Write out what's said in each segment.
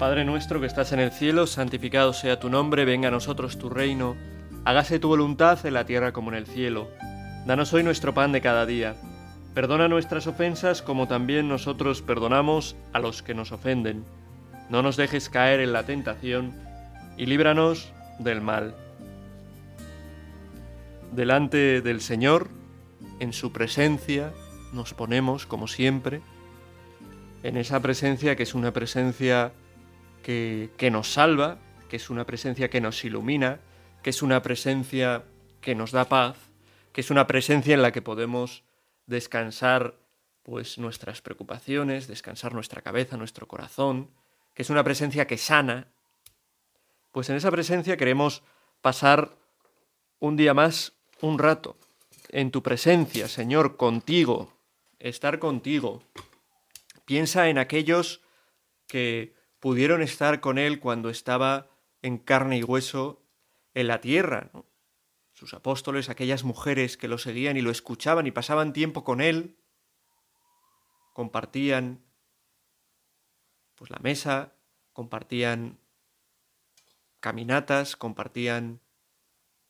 Padre nuestro que estás en el cielo, santificado sea tu nombre, venga a nosotros tu reino, hágase tu voluntad en la tierra como en el cielo. Danos hoy nuestro pan de cada día. Perdona nuestras ofensas como también nosotros perdonamos a los que nos ofenden. No nos dejes caer en la tentación y líbranos del mal. Delante del Señor, en su presencia, nos ponemos, como siempre, en esa presencia que es una presencia que, nos salva, que es una presencia que nos ilumina, que es una presencia que nos da paz, que es una presencia en la que podemos descansar pues nuestras preocupaciones, descansar nuestra cabeza, nuestro corazón, que es una presencia que sana. Pues en esa presencia queremos pasar un día más, un rato, en tu presencia, Señor, contigo, estar contigo. Piensa en aquellos que pudieron estar con Él cuando estaba en carne y hueso en la tierra, sus apóstoles, aquellas mujeres que lo seguían y lo escuchaban y pasaban tiempo con Él, compartían pues la mesa, compartían caminatas, compartían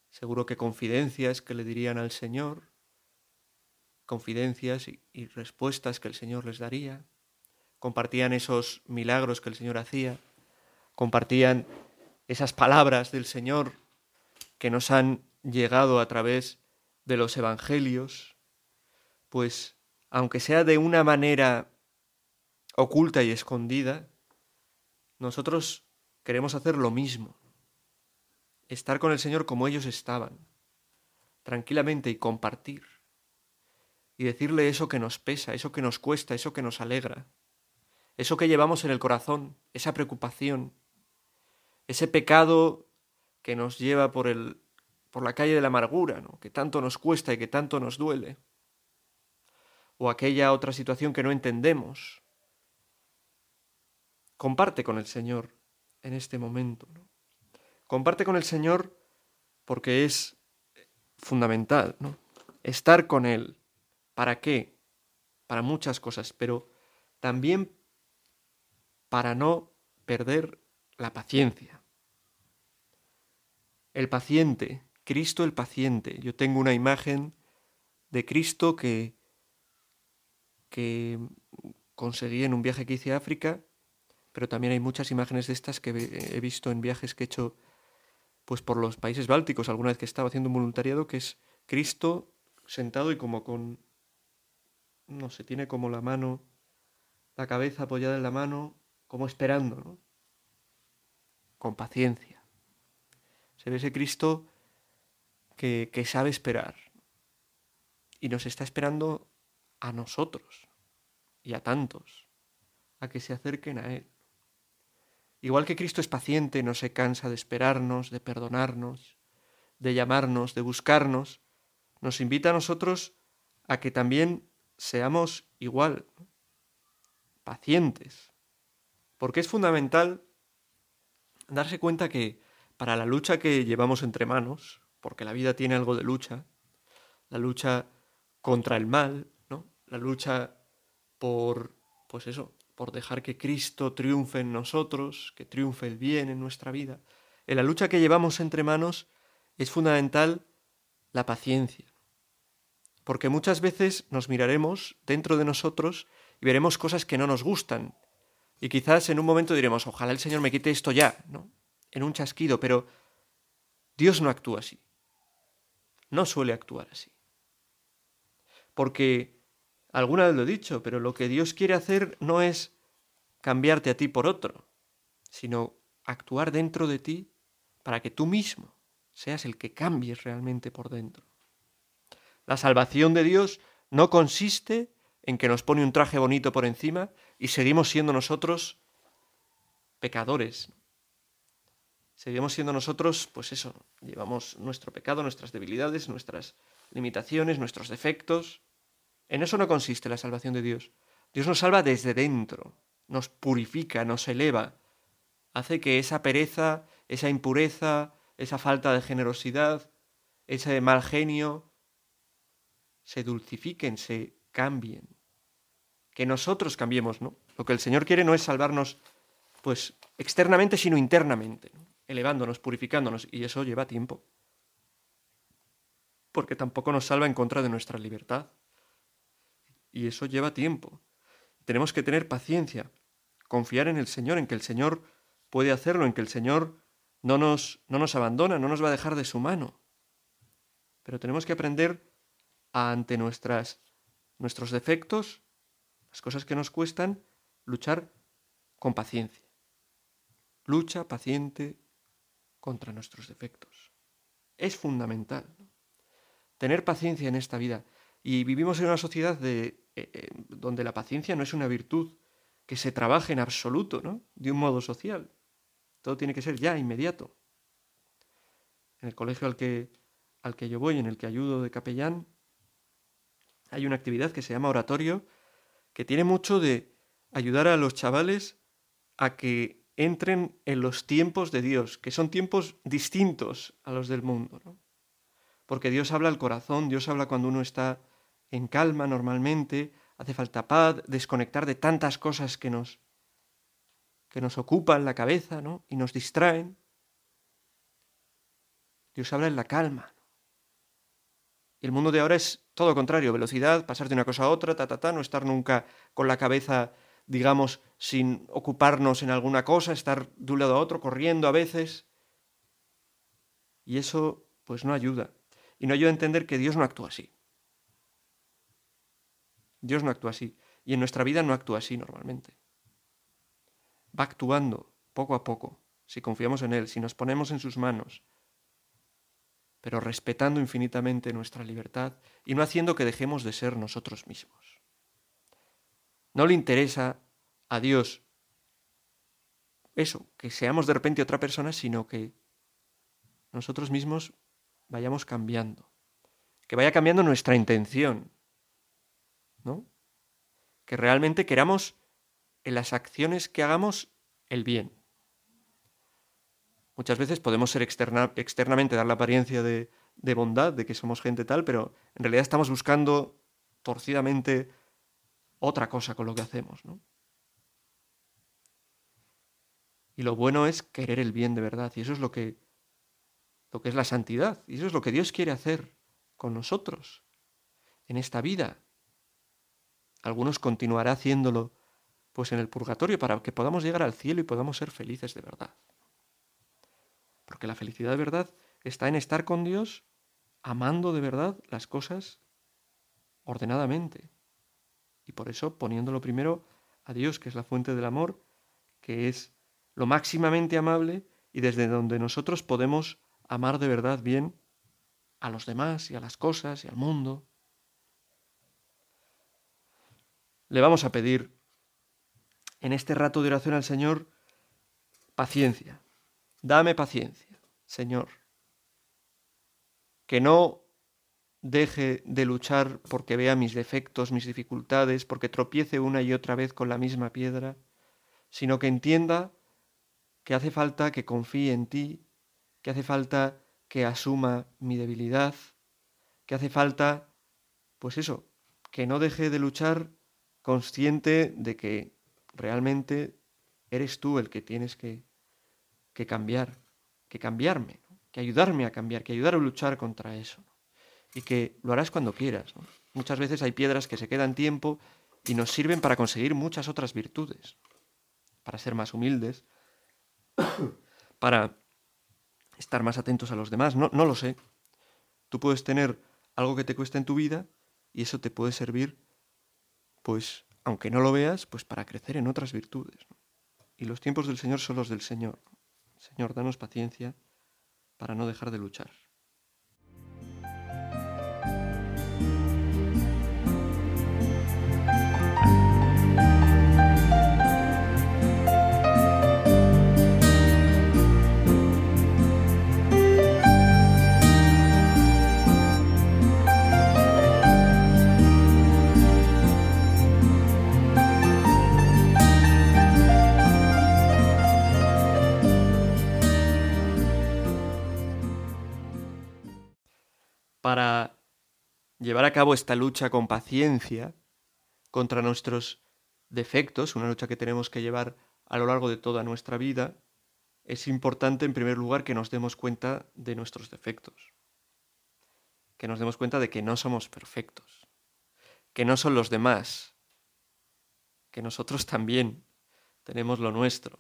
seguro que confidencias que le dirían al Señor, confidencias y, y respuestas que el Señor les daría compartían esos milagros que el Señor hacía, compartían esas palabras del Señor que nos han llegado a través de los evangelios, pues aunque sea de una manera oculta y escondida, nosotros queremos hacer lo mismo, estar con el Señor como ellos estaban, tranquilamente y compartir, y decirle eso que nos pesa, eso que nos cuesta, eso que nos alegra eso que llevamos en el corazón, esa preocupación, ese pecado que nos lleva por, el, por la calle de la amargura, ¿no? que tanto nos cuesta y que tanto nos duele, o aquella otra situación que no entendemos. Comparte con el Señor en este momento. Comparte con el Señor porque es fundamental, ¿no? Estar con Él. ¿Para qué? Para muchas cosas, pero también para no perder la paciencia. El paciente, Cristo el paciente. Yo tengo una imagen de Cristo que, que conseguí en un viaje que hice a África, pero también hay muchas imágenes de estas que he visto en viajes que he hecho pues por los países bálticos, alguna vez que estaba haciendo un voluntariado, que es Cristo sentado y como con, no sé, tiene como la mano, la cabeza apoyada en la mano, como esperando, ¿no? Con paciencia. Se ve ese Cristo que, que sabe esperar y nos está esperando a nosotros y a tantos a que se acerquen a Él. Igual que Cristo es paciente, no se cansa de esperarnos, de perdonarnos, de llamarnos, de buscarnos, nos invita a nosotros a que también seamos igual, pacientes, porque es fundamental darse cuenta que para la lucha que llevamos entre manos, porque la vida tiene algo de lucha, la lucha contra el mal, ¿no? La lucha por, pues eso, por dejar que Cristo triunfe en nosotros, que triunfe el bien en nuestra vida. En la lucha que llevamos entre manos es fundamental la paciencia. Porque muchas veces nos miraremos dentro de nosotros y veremos cosas que no nos gustan, y quizás en un momento diremos, ojalá el Señor me quite esto ya, ¿no? En un chasquido, pero Dios no actúa así. No suele actuar así. Porque, alguna vez lo he dicho, pero lo que Dios quiere hacer no es cambiarte a ti por otro, sino actuar dentro de ti para que tú mismo seas el que cambies realmente por dentro. La salvación de Dios no consiste en que nos pone un traje bonito por encima y seguimos siendo nosotros pecadores. Seguimos siendo nosotros, pues eso, llevamos nuestro pecado, nuestras debilidades, nuestras limitaciones, nuestros defectos. En eso no consiste la salvación de Dios. Dios nos salva desde dentro, nos purifica, nos eleva, hace que esa pereza, esa impureza, esa falta de generosidad, ese mal genio, se dulcifiquen, se cambien. Que nosotros cambiemos, ¿no? Lo que el Señor quiere no es salvarnos pues externamente, sino internamente, elevándonos, purificándonos, y eso lleva tiempo. Porque tampoco nos salva en contra de nuestra libertad. Y eso lleva tiempo. Tenemos que tener paciencia, confiar en el Señor, en que el Señor puede hacerlo, en que el Señor no nos, no nos abandona, no nos va a dejar de su mano. Pero tenemos que aprender ante nuestras, nuestros defectos, las cosas que nos cuestan, luchar con paciencia. Lucha paciente contra nuestros defectos. Es fundamental tener paciencia en esta vida. Y vivimos en una sociedad de, eh, eh, donde la paciencia no es una virtud que se trabaje en absoluto, ¿no? De un modo social. Todo tiene que ser ya, inmediato. En el colegio al que, al que yo voy, en el que ayudo de capellán, hay una actividad que se llama oratorio, que tiene mucho de ayudar a los chavales a que entren en los tiempos de Dios, que son tiempos distintos a los del mundo. ¿no? Porque Dios habla al corazón, Dios habla cuando uno está en calma normalmente, hace falta paz, desconectar de tantas cosas que nos, que nos ocupan la cabeza ¿no? y nos distraen. Dios habla en la calma. El mundo de ahora es todo lo contrario, velocidad, pasar de una cosa a otra, ta, ta, ta, no estar nunca con la cabeza, digamos, sin ocuparnos en alguna cosa, estar de un lado a otro, corriendo a veces. Y eso, pues no ayuda. Y no ayuda a entender que Dios no actúa así. Dios no actúa así. Y en nuestra vida no actúa así normalmente. Va actuando poco a poco, si confiamos en Él, si nos ponemos en sus manos, pero respetando infinitamente nuestra libertad y no haciendo que dejemos de ser nosotros mismos. No le interesa a Dios eso, que seamos de repente otra persona, sino que nosotros mismos vayamos cambiando, que vaya cambiando nuestra intención, ¿no? Que realmente queramos en las acciones que hagamos el bien. Muchas veces podemos ser externamente dar la apariencia de, de bondad, de que somos gente tal, pero en realidad estamos buscando torcidamente otra cosa con lo que hacemos, ¿no? Y lo bueno es querer el bien de verdad, y eso es lo que lo que es la santidad, y eso es lo que Dios quiere hacer con nosotros en esta vida, algunos continuará haciéndolo pues en el purgatorio para que podamos llegar al cielo y podamos ser felices de verdad. Porque la felicidad de verdad está en estar con Dios, amando de verdad las cosas ordenadamente. Y por eso poniéndolo primero a Dios, que es la fuente del amor, que es lo máximamente amable y desde donde nosotros podemos amar de verdad bien a los demás y a las cosas y al mundo. le vamos a pedir en este rato de oración al Señor paciencia. Dame paciencia, Señor. Que no deje de luchar porque vea mis defectos, mis dificultades, porque tropiece una y otra vez con la misma piedra, sino que entienda que hace falta que confíe en ti, que hace falta que asuma mi debilidad, que hace falta, pues eso, que no deje de luchar consciente de que realmente eres tú el que tienes que, que cambiar, que cambiarme, que ayudarme a cambiar, que ayudar a luchar contra eso. Y que lo harás cuando quieras. Muchas veces hay piedras que se quedan tiempo y nos sirven para conseguir muchas otras virtudes, para ser más humildes, para estar más atentos a los demás. No, lo sé. Tú puedes tener algo que te cuesta en tu vida y eso te puede servir pues aunque no lo veas, pues para crecer en otras virtudes. Y los tiempos del Señor son los del Señor. Señor, danos paciencia para no dejar de luchar. Para llevar a cabo esta lucha con paciencia contra nuestros defectos, una lucha que tenemos que llevar a lo largo de toda nuestra vida, es importante en primer lugar que nos demos cuenta de nuestros defectos, que nos demos cuenta de que no somos perfectos, que no son los demás, que nosotros también tenemos lo nuestro.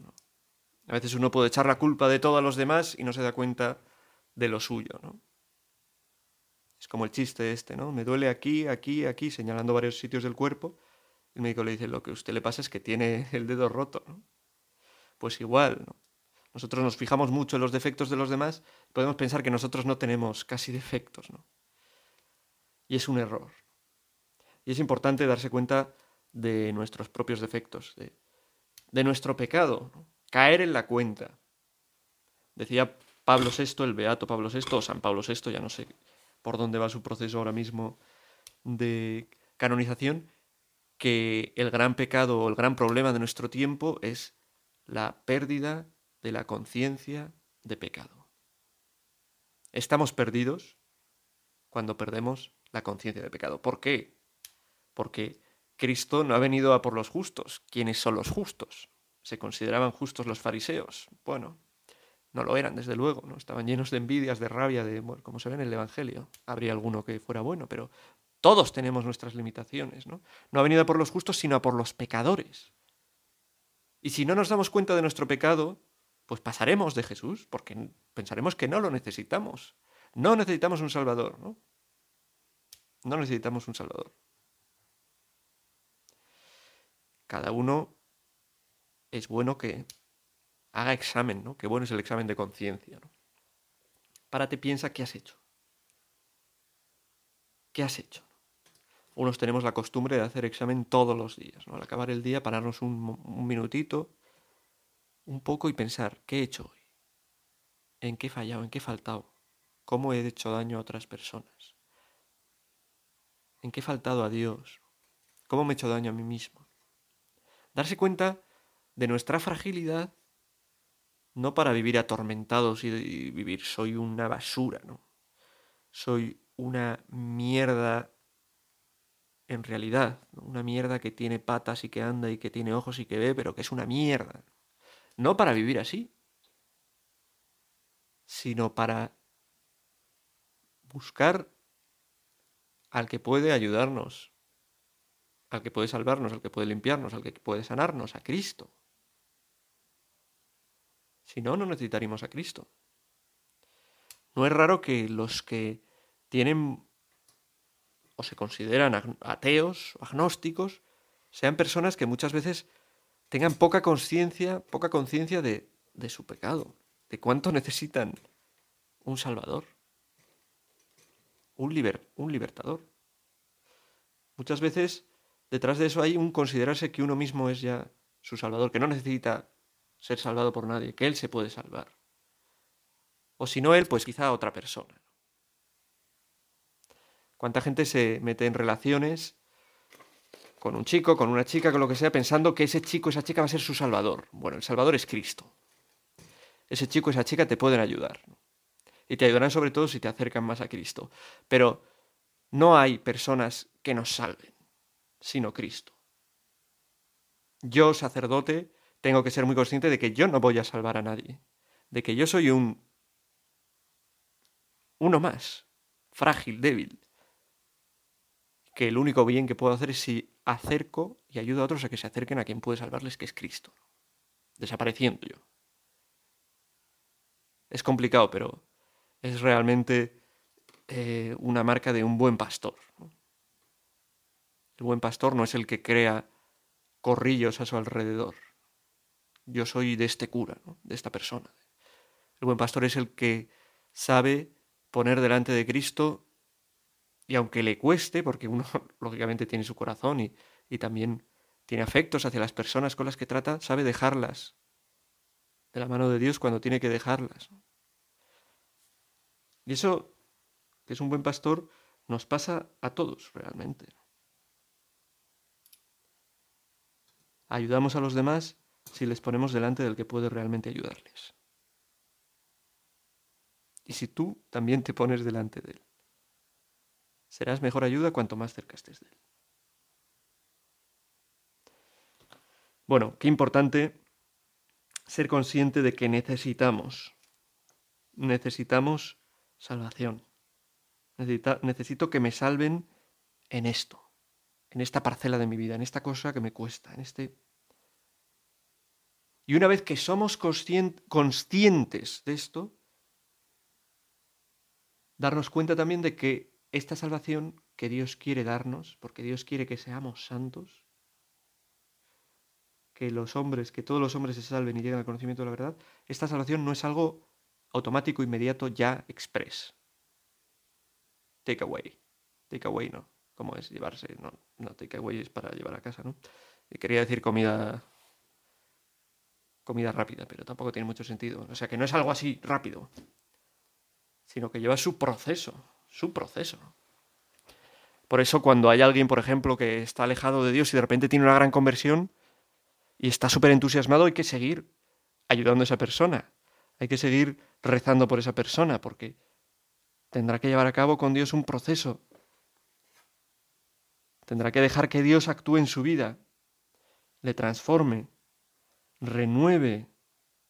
A veces uno puede echar la culpa de todo a los demás y no se da cuenta de lo suyo. ¿no? Es como el chiste este, ¿no? Me duele aquí, aquí, aquí, señalando varios sitios del cuerpo. El médico le dice, lo que a usted le pasa es que tiene el dedo roto. ¿no? Pues igual, ¿no? Nosotros nos fijamos mucho en los defectos de los demás, podemos pensar que nosotros no tenemos casi defectos, ¿no? Y es un error. Y es importante darse cuenta de nuestros propios defectos, de, de nuestro pecado, caer en la cuenta. Decía Pablo VI, el beato Pablo VI, o San Pablo VI, ya no sé por dónde va su proceso ahora mismo de canonización, que el gran pecado o el gran problema de nuestro tiempo es la pérdida de la conciencia de pecado. Estamos perdidos cuando perdemos la conciencia de pecado. ¿Por qué? Porque Cristo no ha venido a por los justos. ¿Quiénes son los justos? ¿Se consideraban justos los fariseos? Bueno, no lo eran, desde luego, ¿no? Estaban llenos de envidias, de rabia, de, como se ve en el Evangelio. Habría alguno que fuera bueno, pero todos tenemos nuestras limitaciones, ¿no? No ha venido por los justos, sino a por los pecadores. Y si no nos damos cuenta de nuestro pecado, pues pasaremos de Jesús, porque pensaremos que no lo necesitamos. No necesitamos un Salvador, ¿no? No necesitamos un Salvador. Cada uno es bueno que haga examen, ¿no? Qué bueno es el examen de conciencia, ¿no? Párate, piensa qué has hecho. ¿Qué has hecho? Unos tenemos la costumbre de hacer examen todos los días, ¿no? Al acabar el día, pararnos un, un minutito, un poco y pensar, ¿qué he hecho hoy? ¿En qué he fallado? ¿En qué he faltado? ¿Cómo he hecho daño a otras personas? ¿En qué he faltado a Dios? ¿Cómo me he hecho daño a mí mismo? Darse cuenta de nuestra fragilidad no para vivir atormentados y, vivir soy una basura, ¿no? Soy una mierda en realidad, una mierda que tiene patas y que anda y que tiene ojos y que ve, pero que es una mierda. No para vivir así, sino para buscar al que puede ayudarnos, al que puede salvarnos, al que puede limpiarnos, al que puede sanarnos, a Cristo. Si no, no necesitaríamos a Cristo. No es raro que los que tienen o se consideran ateos agnósticos sean personas que muchas veces tengan poca conciencia, poca conciencia de, su pecado, de cuánto necesitan un salvador, un, un libertador. Muchas veces detrás de eso hay un considerarse que uno mismo es ya su salvador, que no necesita ser salvado por nadie, que Él se puede salvar. O si no Él, pues quizá otra persona. ¿Cuánta gente se mete en relaciones con un chico, con una chica, con lo que sea, pensando que ese chico, esa chica va a ser su salvador? Bueno, el salvador es Cristo. Ese chico, esa chica te pueden ayudar. Y te ayudarán sobre todo si te acercan más a Cristo. Pero no hay personas que nos salven, sino Cristo. Yo, sacerdote, tengo que ser muy consciente de que yo no voy a salvar a nadie, de que yo soy un uno más, frágil, débil, que el único bien que puedo hacer es si acerco y ayudo a otros a que se acerquen a quien puede salvarles, que es Cristo, desapareciendo yo. Es complicado, pero es realmente eh, una marca de un buen pastor. El buen pastor no es el que crea corrillos a su alrededor, yo soy de este cura, de esta persona. El buen pastor es el que sabe poner delante de Cristo y aunque le cueste, porque uno lógicamente tiene su corazón y, también tiene afectos hacia las personas con las que trata, sabe dejarlas de la mano de Dios cuando tiene que dejarlas. Y eso, que es un buen pastor, nos pasa a todos realmente. Ayudamos a los demás si les ponemos delante del que puede realmente ayudarles. Y si tú también te pones delante de él, serás mejor ayuda cuanto más cerca estés de él. Bueno, qué importante ser consciente de que necesitamos, necesitamos salvación. necesito que me salven en esto, en esta parcela de mi vida, en esta cosa que me cuesta, en este... Y una vez que somos conscientes de esto, darnos cuenta también de que esta salvación que Dios quiere darnos, porque Dios quiere que seamos santos, que los hombres, que todos los hombres se salven y lleguen al conocimiento de la verdad, esta salvación no es algo automático, inmediato, ya, express. Take away. Take away no. ¿Cómo es llevarse? No, no, take away es para llevar a casa, ¿no? Y quería decir comida comida rápida, pero tampoco tiene mucho sentido. O sea, que no es algo así rápido, sino que lleva su proceso, su proceso. Por eso cuando hay alguien, por ejemplo, que está alejado de Dios y de repente tiene una gran conversión y está súper entusiasmado, hay que seguir ayudando a esa persona. Hay que seguir rezando por esa persona porque tendrá que llevar a cabo con Dios un proceso Tendrá que dejar que Dios actúe en su vida, le transforme, renueve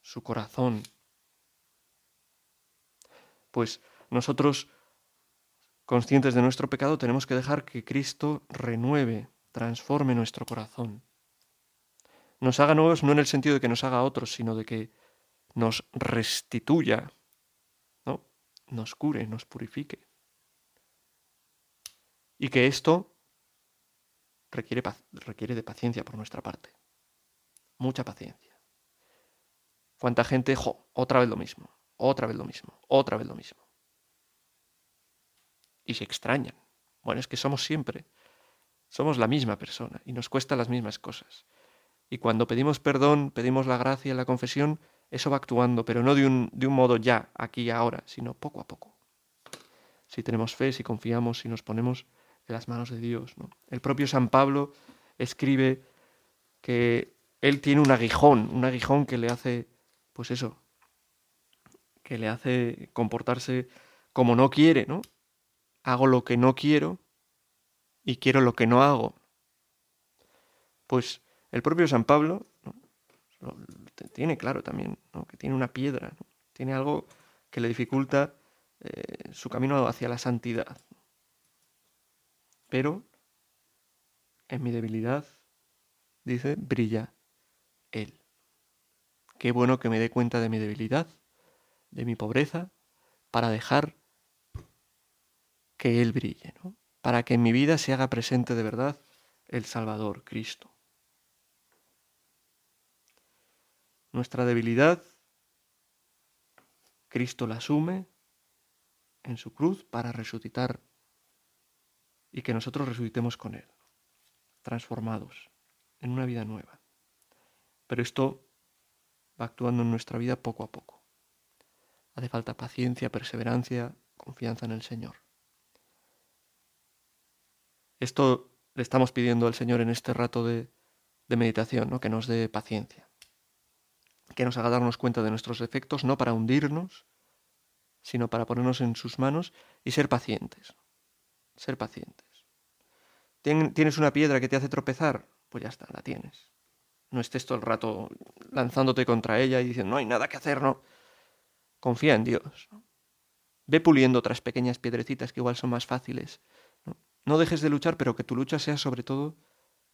su corazón. Pues nosotros, conscientes de nuestro pecado, tenemos que dejar que Cristo renueve, transforme nuestro corazón. Nos haga nuevos no en el sentido de que nos haga otros, sino de que nos restituya, ¿no? nos cure, nos purifique. Y que esto requiere, requiere de paciencia por nuestra parte. Mucha paciencia. ¿Cuánta gente, jo, otra vez lo mismo, otra vez lo mismo, otra vez lo mismo? Y se extrañan. Bueno, es que somos siempre, somos la misma persona y nos cuesta las mismas cosas. Y cuando pedimos perdón, pedimos la gracia, la confesión, eso va actuando, pero no de un, de un modo ya, aquí y ahora, sino poco a poco. Si tenemos fe, si confiamos, si nos ponemos las manos de Dios. El propio San Pablo escribe que él tiene un aguijón, un aguijón que le hace, pues eso, que le hace comportarse como no quiere, ¿no? Hago lo que no quiero y quiero lo que no hago. Pues el propio San Pablo tiene claro también, que tiene una piedra, tiene algo que le dificulta eh, su camino hacia la santidad. Pero en mi debilidad, dice, brilla Él. Qué bueno que me dé cuenta de mi debilidad, de mi pobreza, para dejar que Él brille, ¿no? para que en mi vida se haga presente de verdad el Salvador, Cristo. Nuestra debilidad, Cristo la asume en su cruz para resucitar y que nosotros resucitemos con Él, transformados en una vida nueva. Pero esto va actuando en nuestra vida poco a poco. Hace falta paciencia, perseverancia, confianza en el Señor. Esto le estamos pidiendo al Señor en este rato de, meditación, ¿no? que nos dé paciencia, que nos haga darnos cuenta de nuestros defectos, no para hundirnos, sino para ponernos en sus manos y ser pacientes ser pacientes. ¿Tienes una piedra que te hace tropezar? Pues ya está, la tienes. No estés todo el rato lanzándote contra ella y diciendo, no hay nada que hacer, no. Confía en Dios. Ve puliendo otras pequeñas piedrecitas que igual son más fáciles. ¿no? dejes de luchar, pero que tu lucha sea sobre todo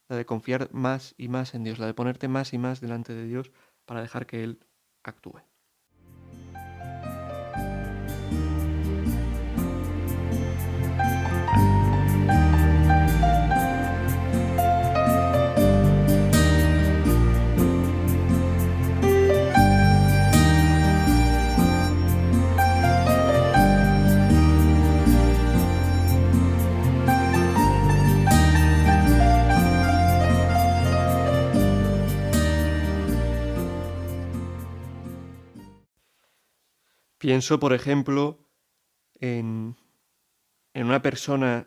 la de confiar más y más en Dios, la de ponerte más y más delante de Dios para dejar que Él actúe. Pienso, por ejemplo, en, en una persona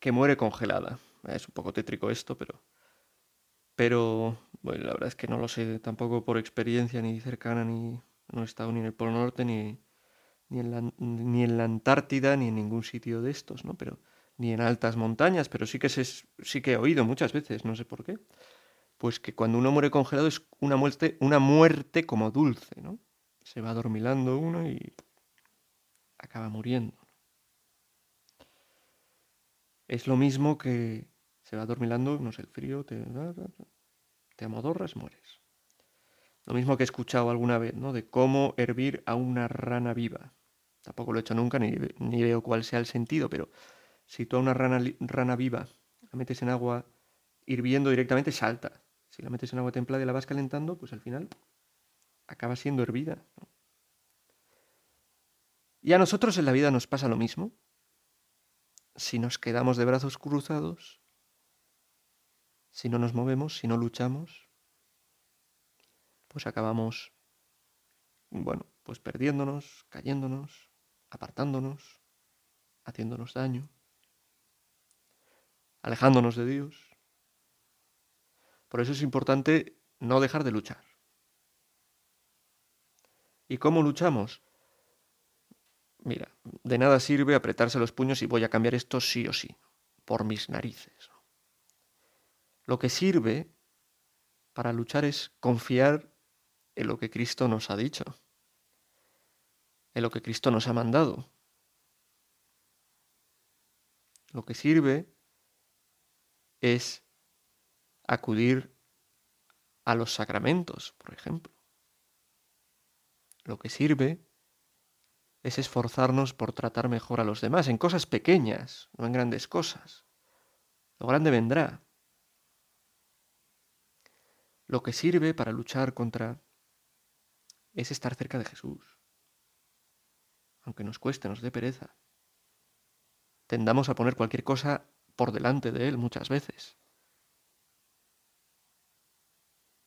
que muere congelada. Es un poco tétrico esto, pero. Pero, bueno, la verdad es que no lo sé tampoco por experiencia ni cercana, ni no he estado ni en el Polo Norte, ni, ni, en la, ni en la Antártida, ni en ningún sitio de estos, ¿no? Pero, ni en altas montañas, pero sí que, sí que he oído muchas veces, no sé por qué, pues que cuando uno muere congelado es una muerte, una muerte como dulce, ¿no? Se va adormilando uno y acaba muriendo. Es lo mismo que se va adormilando, no sé, el frío, te, te amodorras, mueres. Lo mismo que he escuchado alguna vez, ¿no? De cómo hervir a una rana viva. Tampoco lo he hecho nunca, ni, ni veo cuál sea el sentido, pero si tú a una rana, rana viva la metes en agua hirviendo directamente, salta. Si la metes en agua templada y la vas calentando, pues al final acaba siendo hervida. Y a nosotros en la vida nos pasa lo mismo. Si nos quedamos de brazos cruzados, si no nos movemos, si no luchamos, pues acabamos, bueno, pues perdiéndonos, cayéndonos, apartándonos, haciéndonos daño, alejándonos de Dios. Por eso es importante no dejar de luchar. ¿Y cómo luchamos? Mira, de nada sirve apretarse los puños y voy a cambiar esto sí o sí, por mis narices. Lo que sirve para luchar es confiar en lo que Cristo nos ha dicho, en lo que Cristo nos ha mandado. Lo que sirve es acudir a los sacramentos, por ejemplo. Lo que sirve es esforzarnos por tratar mejor a los demás, en cosas pequeñas, no en grandes cosas. Lo grande vendrá. Lo que sirve para luchar contra es estar cerca de Jesús. Aunque nos cueste, nos dé pereza. Tendamos a poner cualquier cosa por delante de Él muchas veces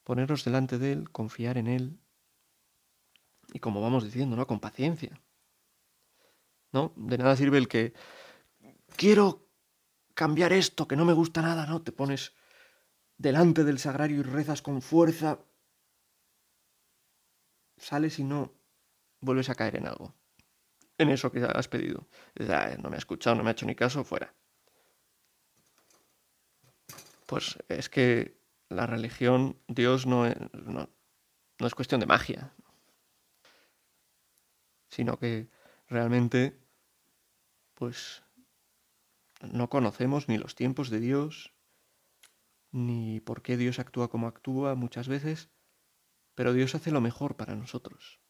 ponernos delante de Él, confiar en Él y como vamos diciendo, ¿no? Con paciencia. ¿No? De nada sirve el que quiero cambiar esto, que no me gusta nada, ¿no? Te pones delante del sagrario y rezas con fuerza, sales y no vuelves a caer en algo. En eso que has pedido. no me ha escuchado, no me ha hecho ni caso, fuera. Pues es que la religión, Dios no es, no, es cuestión de magia, sino que realmente, pues, no conocemos ni los tiempos de Dios, ni por qué Dios actúa como actúa muchas veces, pero Dios hace lo mejor para nosotros.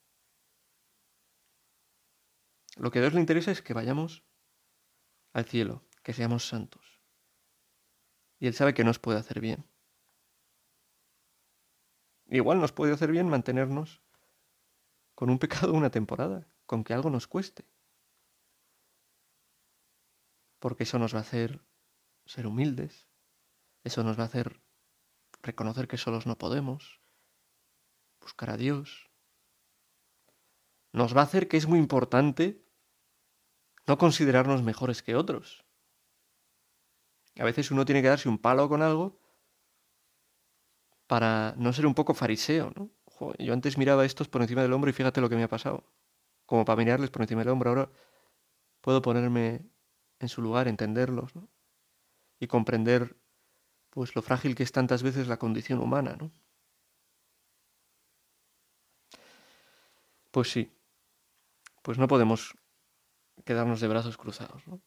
Lo que a Dios le interesa es que vayamos al cielo, que seamos santos. Y Él sabe que nos puede hacer bien. Igual nos puede hacer bien mantenernos con un pecado una temporada, con que algo nos cueste. Porque eso nos va a hacer ser humildes, eso nos va a hacer reconocer que solos no podemos, buscar a Dios. Nos va a hacer que es muy importante no considerarnos mejores que otros. A veces uno tiene que darse un palo con algo para no ser un poco fariseo, ¿no? Yo antes miraba estos por encima del hombro y fíjate lo que me ha pasado. Como para mirarles por encima del hombro, ahora puedo ponerme en su lugar, entenderlos, ¿no? Y comprender pues lo frágil que es tantas veces la condición humana, ¿no? Pues sí. Pues no podemos quedarnos de brazos cruzados, ¿no?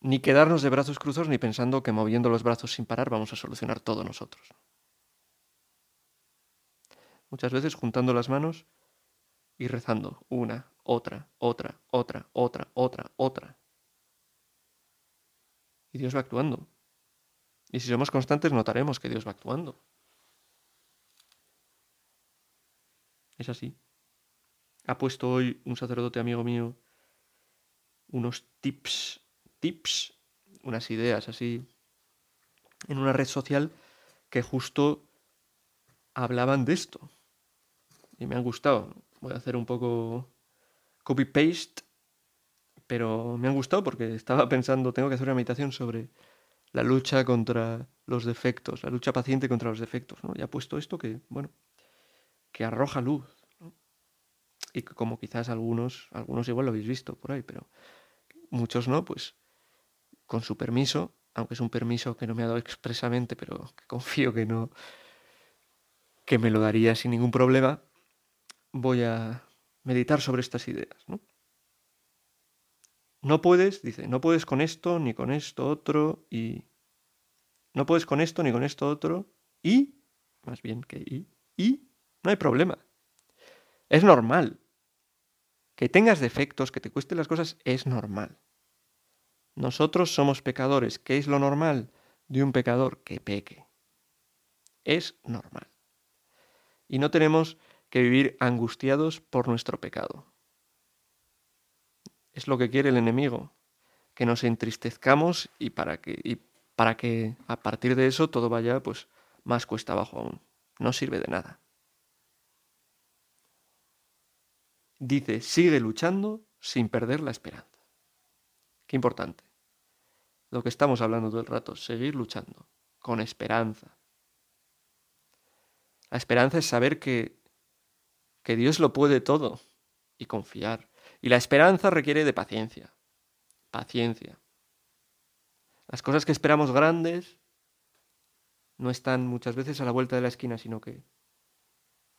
Ni quedarnos de brazos cruzados ni pensando que moviendo los brazos sin parar vamos a solucionar todo nosotros. Muchas veces juntando las manos y rezando una, otra, otra, otra, otra, otra, otra. Y Dios va actuando. Y si somos constantes notaremos que Dios va actuando. Es así. Ha puesto hoy un sacerdote amigo mío unos tips, tips, unas ideas así, en una red social que justo hablaban de esto, y me han gustado. Voy a hacer un poco copy-paste, pero me han gustado porque estaba pensando, tengo que hacer una meditación sobre la lucha contra los defectos, la lucha paciente contra los defectos, ¿no? Y ha puesto esto que, bueno, que arroja luz, Y como quizás algunos, algunos igual lo habéis visto por ahí, pero muchos no, pues con su permiso, aunque es un permiso que no me ha dado expresamente, pero que confío que no, que me lo daría sin ningún problema, voy a meditar sobre estas ideas. ¿no? no puedes, dice, no puedes con esto, ni con esto otro, y no puedes con esto, ni con esto otro, y, más bien que y, y, no hay problema. Es normal. Que tengas defectos, que te cuesten las cosas, es normal. Nosotros somos pecadores. ¿Qué es lo normal de un pecador? Que peque. Es normal. Y no tenemos que vivir angustiados por nuestro pecado. Es lo que quiere el enemigo, que nos entristezcamos y para que, y para que a partir de eso todo vaya pues más cuesta abajo aún. No sirve de nada. Dice, sigue luchando sin perder la esperanza. Qué importante. Lo que estamos hablando todo el rato, seguir luchando, con esperanza. La esperanza es saber que, que Dios lo puede todo y confiar. Y la esperanza requiere de paciencia. Paciencia. Las cosas que esperamos grandes no están muchas veces a la vuelta de la esquina, sino que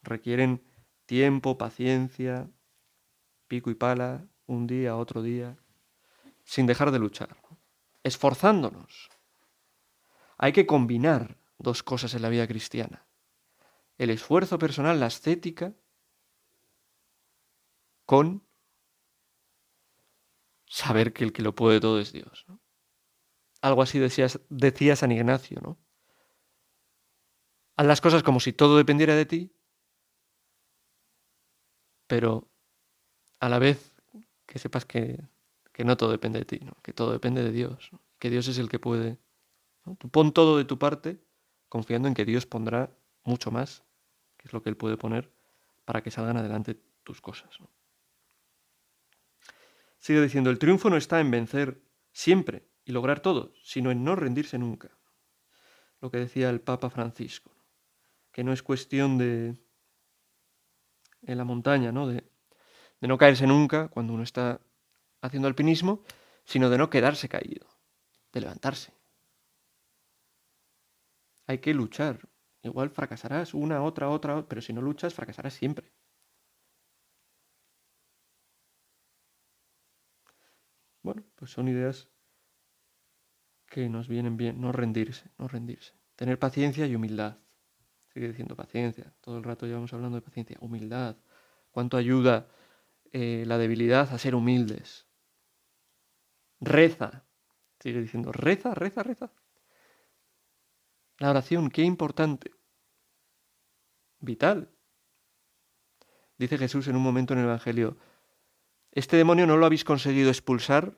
requieren tiempo, paciencia, pico y pala, un día, otro día, sin dejar de luchar, esforzándonos. Hay que combinar dos cosas en la vida cristiana. El esfuerzo personal, la ascética, con saber que el que lo puede todo es Dios. Algo así decía San Ignacio, ¿no? Haz las cosas como si todo dependiera de ti, pero a la vez que sepas que, no todo depende de ti, ¿no? que todo depende de Dios, que Dios es el que puede. Pon todo de tu parte confiando en que Dios pondrá mucho más, que es lo que Él puede poner, para que salgan adelante tus cosas. Sigue diciendo, el triunfo no está en vencer siempre y lograr todo, sino en no rendirse nunca. Lo que decía el Papa Francisco, que no es cuestión de en la montaña, ¿no? De, de no caerse nunca cuando uno está haciendo alpinismo, sino de no quedarse caído, de levantarse. Hay que luchar. Igual fracasarás una, otra, otra, pero si no luchas, fracasarás siempre. Bueno, pues son ideas que nos vienen bien, no rendirse, no rendirse. Tener paciencia y humildad. Sigue diciendo paciencia, todo el rato llevamos hablando de paciencia, humildad. ¿Cuánto ayuda eh, la debilidad a ser humildes? Reza, sigue diciendo, reza, reza, reza. La oración, qué importante. Vital. Dice Jesús en un momento en el Evangelio, este demonio no lo habéis conseguido expulsar,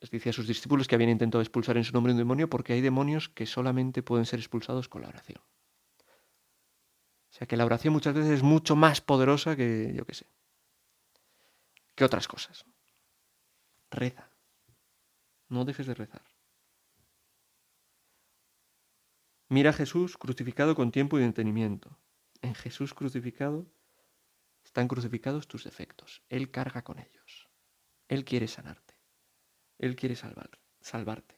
les dice a sus discípulos que habían intentado expulsar en su nombre un demonio, porque hay demonios que solamente pueden ser expulsados con la oración. O sea que la oración muchas veces es mucho más poderosa que, yo qué sé, que otras cosas. Reza. No dejes de rezar. Mira a Jesús crucificado con tiempo y entendimiento. En Jesús crucificado están crucificados tus defectos. Él carga con ellos. Él quiere sanarte. Él quiere salvar, salvarte.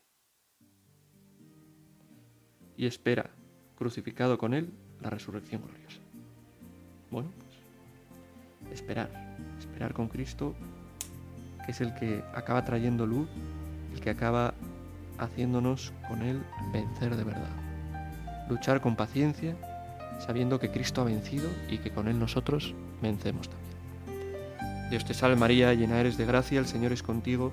Y espera, crucificado con Él, la resurrección gloriosa. Bueno, pues esperar, esperar con Cristo, que es el que acaba trayendo luz, el que acaba haciéndonos con Él vencer de verdad. Luchar con paciencia, sabiendo que Cristo ha vencido y que con Él nosotros vencemos también. Dios te salve María, llena eres de gracia, el Señor es contigo,